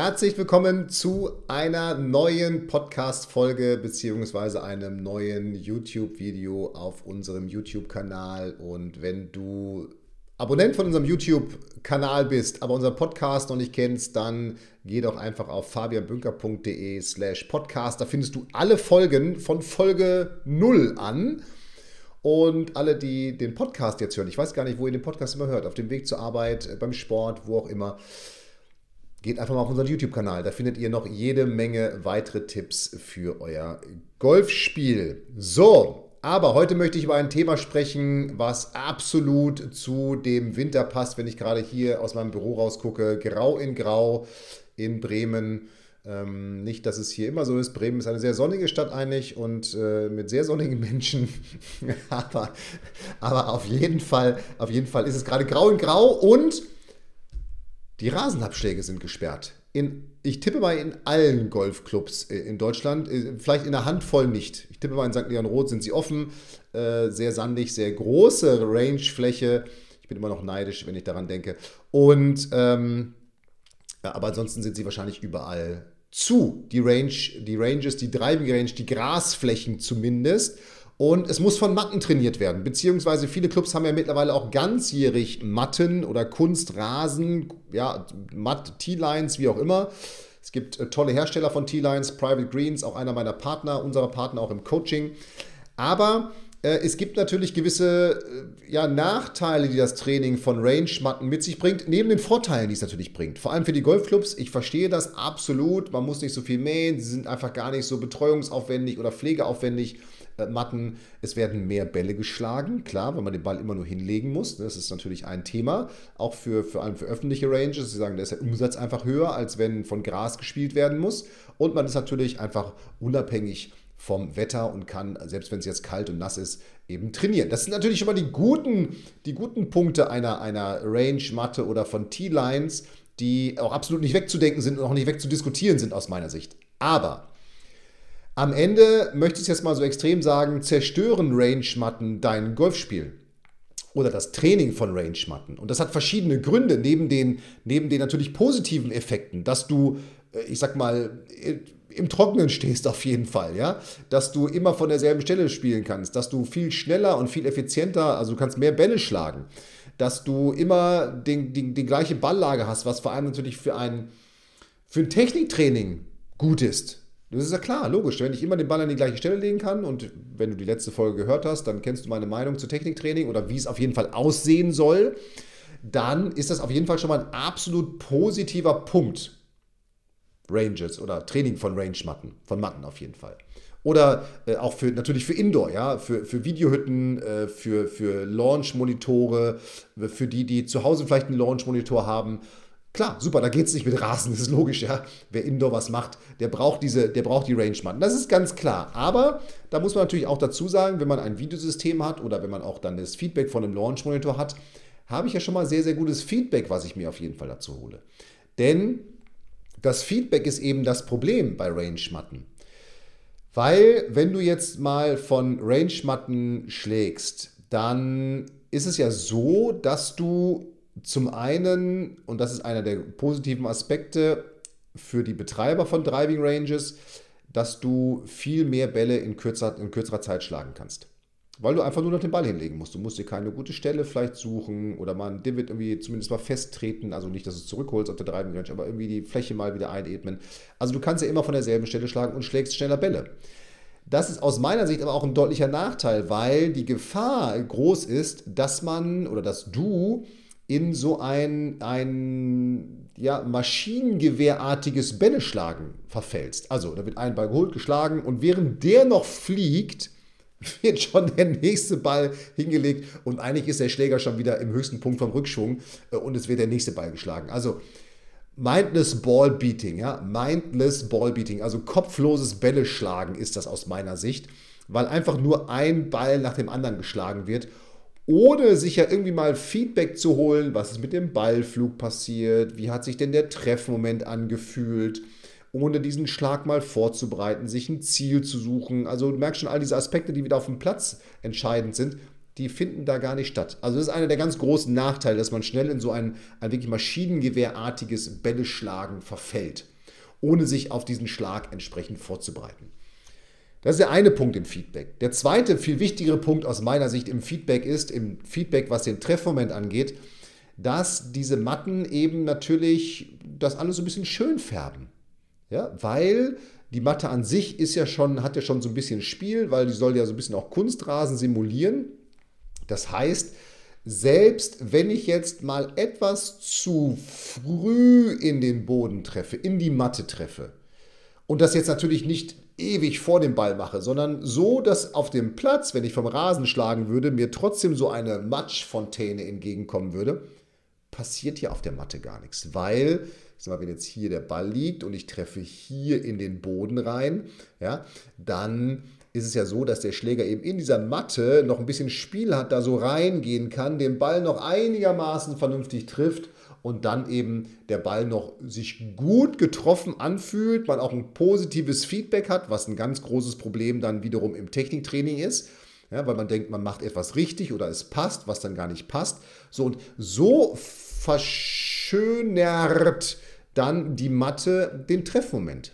Herzlich willkommen zu einer neuen Podcast-Folge beziehungsweise einem neuen YouTube-Video auf unserem YouTube-Kanal. Und wenn du Abonnent von unserem YouTube-Kanal bist, aber unseren Podcast noch nicht kennst, dann geh doch einfach auf fabianbünker.de slash podcast. Da findest du alle Folgen von Folge 0 an. Und alle, die den Podcast jetzt hören, ich weiß gar nicht, wo ihr den Podcast immer hört, auf dem Weg zur Arbeit, beim Sport, wo auch immer, geht einfach mal auf unseren YouTube-Kanal. Da findet ihr noch jede Menge weitere Tipps für euer Golfspiel. So, aber heute möchte ich über ein Thema sprechen, was absolut zu dem Winter passt, wenn ich gerade hier aus meinem Büro rausgucke. Grau in Grau in Bremen. Ähm, nicht, dass es hier immer so ist. Bremen ist eine sehr sonnige Stadt eigentlich und äh, mit sehr sonnigen Menschen. aber, aber auf jeden Fall, auf jeden Fall ist es gerade grau in grau und die Rasenabschläge sind gesperrt. In ich tippe mal in allen Golfclubs äh, in Deutschland, äh, vielleicht in einer Handvoll nicht. Ich tippe mal in St. Leon Roth sind sie offen, äh, sehr sandig, sehr große Rangefläche. Ich bin immer noch neidisch, wenn ich daran denke. Und ähm, aber ansonsten sind sie wahrscheinlich überall zu. Die Range, die Ranges, die Driving Range, die Grasflächen zumindest. Und es muss von Matten trainiert werden, beziehungsweise viele Clubs haben ja mittlerweile auch ganzjährig Matten oder Kunstrasen, ja, Matt, T-Lines, wie auch immer. Es gibt äh, tolle Hersteller von T-Lines, Private Greens, auch einer meiner Partner, unserer Partner auch im Coaching. Aber äh, es gibt natürlich gewisse äh, ja, Nachteile, die das Training von Range-Matten mit sich bringt, neben den Vorteilen, die es natürlich bringt. Vor allem für die Golfclubs. Ich verstehe das absolut. Man muss nicht so viel mähen. Sie sind einfach gar nicht so betreuungsaufwendig oder pflegeaufwendig. Äh, Matten. Es werden mehr Bälle geschlagen, klar, wenn man den Ball immer nur hinlegen muss. Das ist natürlich ein Thema, auch für, vor allem für öffentliche Ranges. Sie sagen, da ist der Umsatz einfach höher, als wenn von Gras gespielt werden muss. Und man ist natürlich einfach unabhängig vom Wetter und kann, selbst wenn es jetzt kalt und nass ist, eben trainieren. Das sind natürlich schon mal die guten, die guten Punkte einer, einer Range-Matte oder von T-Lines, die auch absolut nicht wegzudenken sind und auch nicht wegzudiskutieren sind aus meiner Sicht. Aber am Ende möchte ich es jetzt mal so extrem sagen, zerstören Range-Matten dein Golfspiel oder das Training von Range-Matten. Und das hat verschiedene Gründe, neben den, neben den natürlich positiven Effekten, dass du, äh, ich sag mal, im Trockenen stehst auf jeden Fall, ja, dass du immer von derselben Stelle spielen kannst, dass du viel schneller und viel effizienter, also du kannst mehr Bälle schlagen, dass du immer den, die, die gleiche Balllage hast, was vor allem natürlich für ein, für ein Techniktraining gut ist. Das ist ja klar, logisch. Wenn ich immer den Ball an die gleiche Stelle legen kann und wenn du die letzte Folge gehört hast, dann kennst du meine Meinung zu Techniktraining oder wie es auf jeden Fall aussehen soll, dann ist das auf jeden Fall schon mal ein absolut positiver Punkt. Ranges oder Training von Range-Matten, von Matten auf jeden Fall. Oder äh, auch für natürlich für Indoor, ja, für, für Videohütten, äh, für, für Launch-Monitore, für die, die zu Hause vielleicht einen Launch-Monitor haben Klar, super, da geht es nicht mit Rasen, das ist logisch, ja. Wer Indoor was macht, der braucht diese, der braucht die Range-Matten. Das ist ganz klar. Aber da muss man natürlich auch dazu sagen, wenn man ein Videosystem hat oder wenn man auch dann das Feedback von einem Launch-Monitor hat, habe ich ja schon mal sehr, sehr gutes Feedback, was ich mir auf jeden Fall dazu hole. Denn das Feedback ist eben das Problem bei Range-Matten. Weil, wenn du jetzt mal von Range-Matten schlägst, dann ist es ja so, dass du zum einen, und das ist einer der positiven Aspekte für die Betreiber von Driving Ranges, dass du viel mehr Bälle in, kürzer, in kürzerer Zeit schlagen kannst. Weil du einfach nur noch den Ball hinlegen musst. Du musst dir keine gute Stelle vielleicht suchen oder mal ein Divot irgendwie zumindest mal festtreten. Also nicht, dass du es zurückholst auf der Driving Range, aber irgendwie die Fläche mal wieder einatmen. Also du kannst ja immer von derselben Stelle schlagen und schlägst schneller Bälle. Das ist aus meiner Sicht aber auch ein deutlicher Nachteil, weil die Gefahr groß ist, dass man oder dass du in so ein, ein ja, Maschinengewehrartiges Bälleschlagen verfällst. Also, da wird ein Ball geholt, geschlagen und während der noch fliegt, wird schon der nächste Ball hingelegt und eigentlich ist der Schläger schon wieder im höchsten Punkt vom Rückschwung äh, und es wird der nächste Ball geschlagen. Also mindless Ball Beating, ja, mindless Ball Beating, also kopfloses Bälle schlagen ist das aus meiner Sicht, weil einfach nur ein Ball nach dem anderen geschlagen wird ohne sich ja irgendwie mal Feedback zu holen, was ist mit dem Ballflug passiert, wie hat sich denn der Treffmoment angefühlt, ohne diesen Schlag mal vorzubereiten, sich ein Ziel zu suchen. Also du merkst schon, all diese Aspekte, die wieder auf dem Platz entscheidend sind, die finden da gar nicht statt. Also das ist einer der ganz großen Nachteile, dass man schnell in so ein, ein wirklich Maschinengewehrartiges Bälleschlagen verfällt, ohne sich auf diesen Schlag entsprechend vorzubereiten. Das ist der eine Punkt im Feedback. Der zweite, viel wichtigere Punkt aus meiner Sicht im Feedback ist, im Feedback, was den Treffmoment angeht, dass diese Matten eben natürlich das alles so ein bisschen schön färben. Ja, weil die Matte an sich ist ja schon, hat ja schon so ein bisschen Spiel, weil die soll ja so ein bisschen auch Kunstrasen simulieren. Das heißt, selbst wenn ich jetzt mal etwas zu früh in den Boden treffe, in die Matte treffe, und das jetzt natürlich nicht ewig vor dem Ball mache, sondern so, dass auf dem Platz, wenn ich vom Rasen schlagen würde, mir trotzdem so eine Matschfontäne entgegenkommen würde, passiert hier auf der Matte gar nichts, weil mal, wenn jetzt hier der Ball liegt und ich treffe hier in den Boden rein, ja, dann ist es ja so, dass der Schläger eben in dieser Matte noch ein bisschen Spiel hat, da so reingehen kann, den Ball noch einigermaßen vernünftig trifft und dann eben der Ball noch sich gut getroffen anfühlt, man auch ein positives Feedback hat, was ein ganz großes Problem dann wiederum im Techniktraining ist. Ja, weil man denkt, man macht etwas richtig oder es passt, was dann gar nicht passt. So und so verschönert dann die Matte den Treffmoment.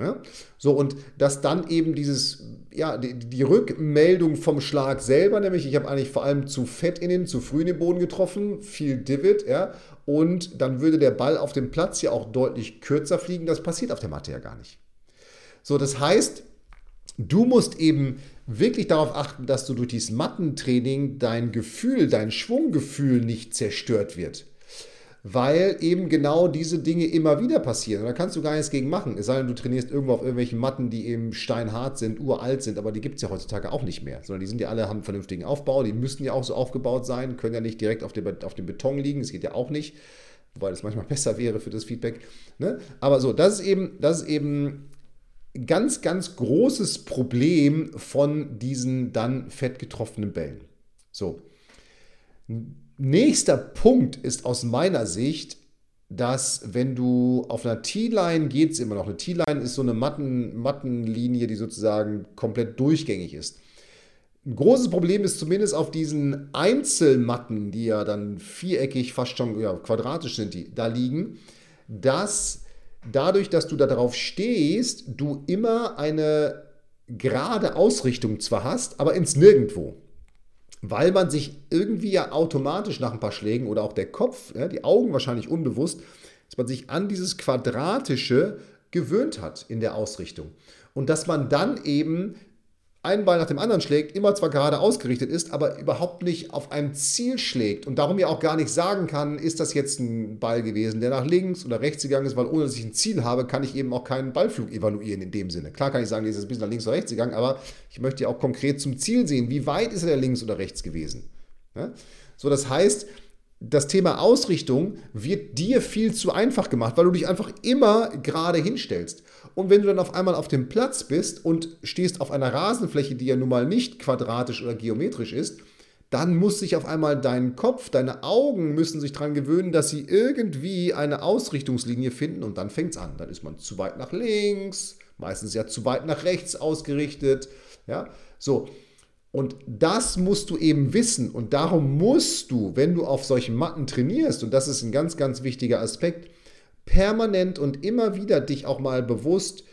Ja? So, und dass dann eben dieses, ja, die, die, Rückmeldung vom Schlag selber, nämlich ich habe eigentlich vor allem zu fett in den, zu früh in den Boden getroffen, viel Divid, ja, und dann würde der Ball auf dem Platz ja auch deutlich kürzer fliegen. Das passiert auf der Matte ja gar nicht. So, das heißt, du musst eben wirklich darauf achten, dass du durch dieses Mattentraining dein Gefühl, dein Schwunggefühl nicht zerstört wird weil eben genau diese Dinge immer wieder passieren. Und da kannst du gar nichts gegen machen. Es sei denn, du trainierst irgendwo auf irgendwelchen Matten, die eben steinhart sind, uralt sind, aber die gibt es ja heutzutage auch nicht mehr. Sondern die sind ja alle, haben einen vernünftigen Aufbau, die müssten ja auch so aufgebaut sein, können ja nicht direkt auf dem, auf dem Beton liegen, das geht ja auch nicht. Wobei das manchmal besser wäre für das Feedback. Ne? Aber so, das ist eben, das ist eben ganz, ganz großes Problem von diesen dann fett getroffenen Bällen. So. Nächster Punkt ist aus meiner Sicht, dass wenn du auf einer T-Line geht es immer noch. Eine T-Line ist so eine Matten, Mattenlinie, die sozusagen komplett durchgängig ist. Ein großes Problem ist zumindest auf diesen Einzelmatten, die ja dann viereckig, fast schon ja, quadratisch sind, die da liegen, dass dadurch, dass du da drauf stehst, du immer eine gerade Ausrichtung zwar hast, aber ins Nirgendwo weil man sich irgendwie ja automatisch nach ein paar Schlägen oder auch der Kopf, ja, die Augen wahrscheinlich unbewusst, dass man sich an dieses Quadratische gewöhnt hat in der Ausrichtung. Und dass man dann eben einen Ball nach dem anderen schlägt, immer zwar gerade ausgerichtet ist, aber überhaupt nicht auf ein Ziel schlägt und darum ja auch gar nicht sagen kann, ist das jetzt ein Ball gewesen, der nach links oder rechts gegangen ist, weil ohne dass ich ein Ziel habe, kann ich eben auch keinen Ballflug evaluieren in dem Sinne. Klar kann ich sagen, der ist ein bisschen nach links oder rechts gegangen, aber ich möchte ja auch konkret zum Ziel sehen, wie weit ist er links oder rechts gewesen. Ja? So, das heißt, das Thema Ausrichtung wird dir viel zu einfach gemacht, weil du dich einfach immer gerade hinstellst. Und wenn du dann auf einmal auf dem Platz bist und stehst auf einer Rasenfläche, die ja nun mal nicht quadratisch oder geometrisch ist, dann muss sich auf einmal dein Kopf, deine Augen müssen sich daran gewöhnen, dass sie irgendwie eine Ausrichtungslinie finden und dann fängt es an. Dann ist man zu weit nach links, meistens ja zu weit nach rechts ausgerichtet. Ja, so. Und das musst du eben wissen. Und darum musst du, wenn du auf solchen Matten trainierst, und das ist ein ganz, ganz wichtiger Aspekt, permanent und immer wieder dich auch mal bewusst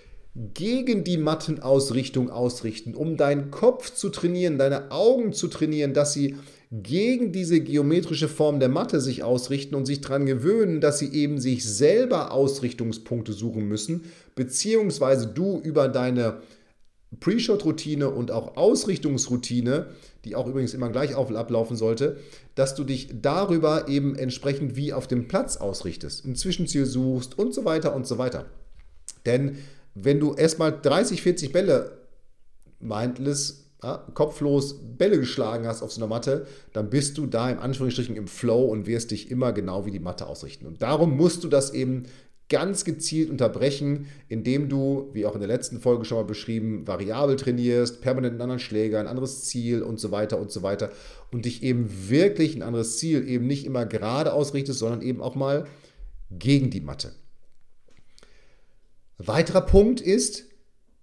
gegen die Mattenausrichtung ausrichten, um deinen Kopf zu trainieren, deine Augen zu trainieren, dass sie gegen diese geometrische Form der Matte sich ausrichten und sich daran gewöhnen, dass sie eben sich selber Ausrichtungspunkte suchen müssen, beziehungsweise du über deine Pre-Shot-Routine und auch Ausrichtungsroutine, die auch übrigens immer gleich ablaufen sollte, dass du dich darüber eben entsprechend wie auf dem Platz ausrichtest, ein Zwischenziel suchst und so weiter und so weiter. Denn wenn du erstmal 30, 40 Bälle mindless ja, kopflos Bälle geschlagen hast auf so einer Matte, dann bist du da im Anführungsstrichen im Flow und wirst dich immer genau wie die Matte ausrichten. Und darum musst du das eben ganz gezielt unterbrechen, indem du, wie auch in der letzten Folge schon mal beschrieben, variabel trainierst, permanent einen anderen Schläger, ein anderes Ziel und so weiter und so weiter und dich eben wirklich ein anderes Ziel eben nicht immer gerade ausrichtest, sondern eben auch mal gegen die Matte. Weiterer Punkt ist,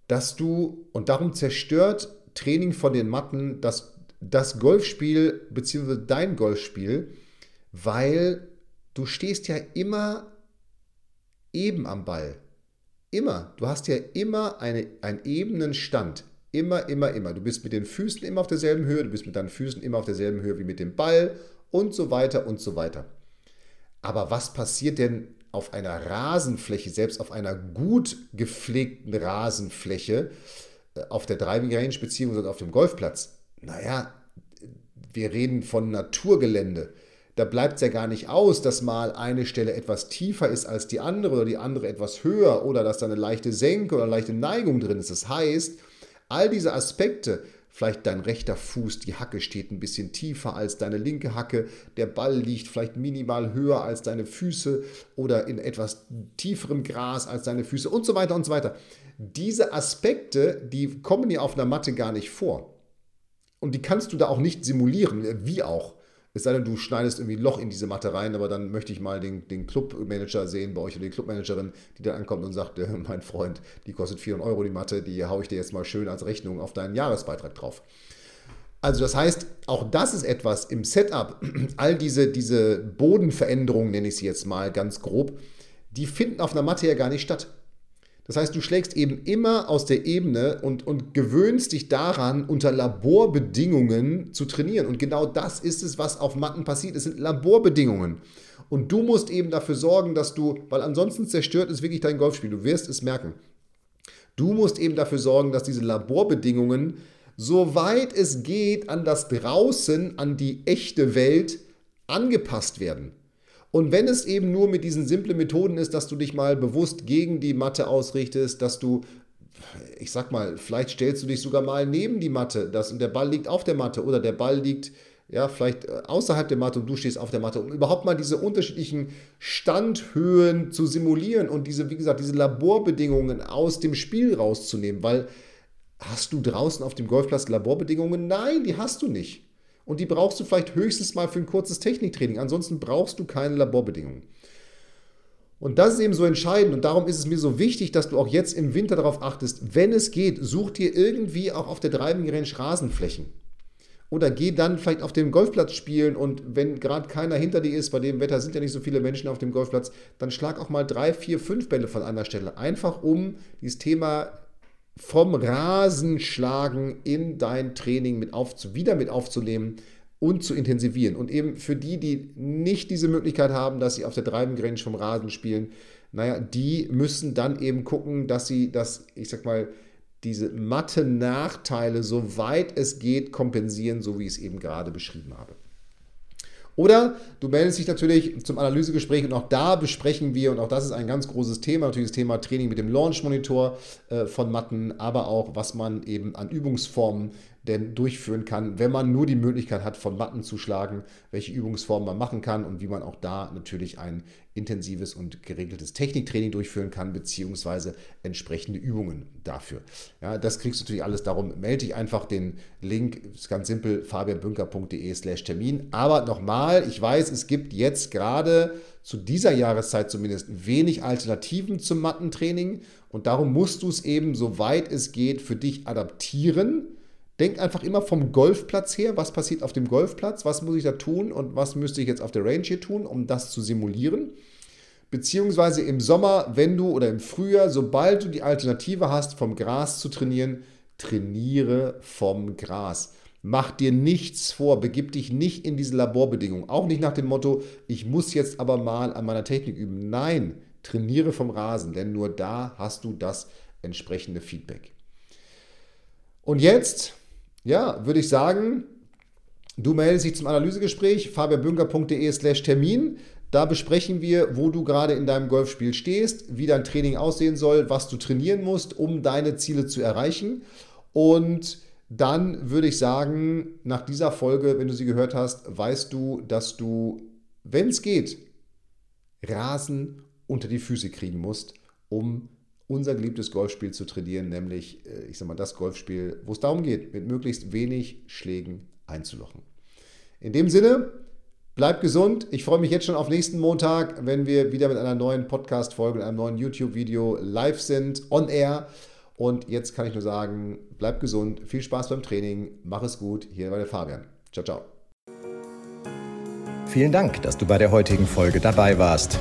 dass du, und darum zerstört Training von den Matten das, das Golfspiel bzw. dein Golfspiel, weil du stehst ja immer eben am Ball. Immer. Du hast ja immer eine, einen ebenen Stand. Immer, immer, immer. Du bist mit den Füßen immer auf derselben Höhe, du bist mit deinen Füßen immer auf derselben Höhe wie mit dem Ball und so weiter und so weiter. Aber was passiert denn auf einer Rasenfläche, selbst auf einer gut gepflegten Rasenfläche, äh, auf der Driving Range bzw. auf dem Golfplatz? Naja, wir reden von Naturgelände da bleibt es ja gar nicht aus, dass mal eine Stelle etwas tiefer ist als die andere oder die andere etwas höher oder dass da eine leichte Senke oder eine leichte Neigung drin ist. Das heißt, all diese Aspekte, vielleicht dein rechter Fuß, die Hacke steht ein bisschen tiefer als deine linke Hacke, der Ball liegt vielleicht minimal höher als deine Füße oder in etwas tieferem Gras als deine Füße und so weiter und so weiter. Diese Aspekte, die kommen dir auf einer Matte gar nicht vor. Und die kannst du da auch nicht simulieren, wie auch. Es sei denn, du schneidest irgendwie ein Loch in diese Matte rein, aber dann möchte ich mal den, den Clubmanager sehen bei euch oder die Clubmanagerin, die dann ankommt und sagt, äh, mein Freund, die kostet 400 Euro die Matte, die haue ich dir jetzt mal schön als Rechnung auf deinen Jahresbeitrag drauf. Also das heißt, auch das ist etwas im Setup, all diese, diese Bodenveränderungen, nenne ich sie jetzt mal ganz grob, die finden auf einer Matte ja gar nicht statt. Das heißt, du schlägst eben immer aus der Ebene und, und gewöhnst dich daran, unter Laborbedingungen zu trainieren. Und genau das ist es, was auf Matten passiert. Es sind Laborbedingungen. Und du musst eben dafür sorgen, dass du, weil ansonsten zerstört ist wirklich dein Golfspiel. Du wirst es merken. Du musst eben dafür sorgen, dass diese Laborbedingungen, soweit es geht, an das Draußen, an die echte Welt angepasst werden. Und wenn es eben nur mit diesen simplen Methoden ist, dass du dich mal bewusst gegen die Matte ausrichtest, dass du, ich sag mal, vielleicht stellst du dich sogar mal neben die Matte, dass, der Ball liegt auf der Matte oder der Ball liegt ja, vielleicht äh, außerhalb der Matte und du stehst auf der Matte, um überhaupt mal diese unterschiedlichen Standhöhen zu simulieren und diese, wie gesagt, diese Laborbedingungen aus dem Spiel rauszunehmen, weil hast du draußen auf dem Golfplatz Laborbedingungen? Nein, die hast du nicht. Und die brauchst du vielleicht höchstens mal für ein kurzes Techniktraining. Ansonsten brauchst du keine Laborbedingungen. Und das ist eben so entscheidend und darum ist es mir so wichtig, dass du auch jetzt im Winter darauf achtest, wenn es geht, such dir irgendwie auch auf der Driving Range Rasenflächen. Oder geh dann vielleicht auf dem Golfplatz spielen und wenn gerade keiner hinter dir ist, bei dem Wetter sind ja nicht so viele Menschen auf dem Golfplatz, dann schlag auch mal drei, vier, fünf Bälle von einer Stelle. Einfach um dieses Thema vom Rasenschlagen in dein Training mit auf, wieder mit aufzunehmen und zu intensivieren. Und eben für die, die nicht diese Möglichkeit haben, dass sie auf der Driving Range vom Rasen spielen, naja, die müssen dann eben gucken, dass sie das, ich sag mal, diese matte Nachteile, soweit es geht, kompensieren, so wie ich es eben gerade beschrieben habe. Oder du meldest dich natürlich zum Analysegespräch und auch da besprechen wir, und auch das ist ein ganz großes Thema, natürlich das Thema Training mit dem Launch Monitor äh, von Matten, aber auch was man eben an Übungsformen denn durchführen kann, wenn man nur die Möglichkeit hat, von Matten zu schlagen, welche Übungsformen man machen kann und wie man auch da natürlich ein intensives und geregeltes Techniktraining durchführen kann, beziehungsweise entsprechende Übungen dafür. Ja, das kriegst du natürlich alles. Darum melde dich einfach den Link, ist ganz simpel, fabianbünker.de slash Termin. Aber nochmal, ich weiß, es gibt jetzt gerade zu dieser Jahreszeit zumindest wenig Alternativen zum Mattentraining und darum musst du es eben, soweit es geht, für dich adaptieren Denk einfach immer vom Golfplatz her, was passiert auf dem Golfplatz, was muss ich da tun und was müsste ich jetzt auf der Range hier tun, um das zu simulieren. Beziehungsweise im Sommer, wenn du oder im Frühjahr, sobald du die Alternative hast, vom Gras zu trainieren, trainiere vom Gras. Mach dir nichts vor, begib dich nicht in diese Laborbedingungen. Auch nicht nach dem Motto, ich muss jetzt aber mal an meiner Technik üben. Nein, trainiere vom Rasen, denn nur da hast du das entsprechende Feedback. Und jetzt ja, würde ich sagen, du meldest dich zum Analysegespräch, fabianbünker.de slash Termin. Da besprechen wir, wo du gerade in deinem Golfspiel stehst, wie dein Training aussehen soll, was du trainieren musst, um deine Ziele zu erreichen. Und dann würde ich sagen, nach dieser Folge, wenn du sie gehört hast, weißt du, dass du, wenn es geht, Rasen unter die Füße kriegen musst, um unser geliebtes Golfspiel zu trainieren, nämlich, äh, ich sag mal, das Golfspiel, wo es darum geht, mit möglichst wenig Schlägen einzulochen. In dem Sinne, bleib gesund. Ich freue mich jetzt schon auf nächsten Montag, wenn wir wieder mit einer neuen Podcast-Folge, einem neuen YouTube-Video live sind, on air. Und jetzt kann ich nur sagen, bleib gesund, viel Spaß beim Training, mach es gut. Hier war der Fabian. Ciao, ciao. Vielen Dank, dass du bei der heutigen Folge dabei warst.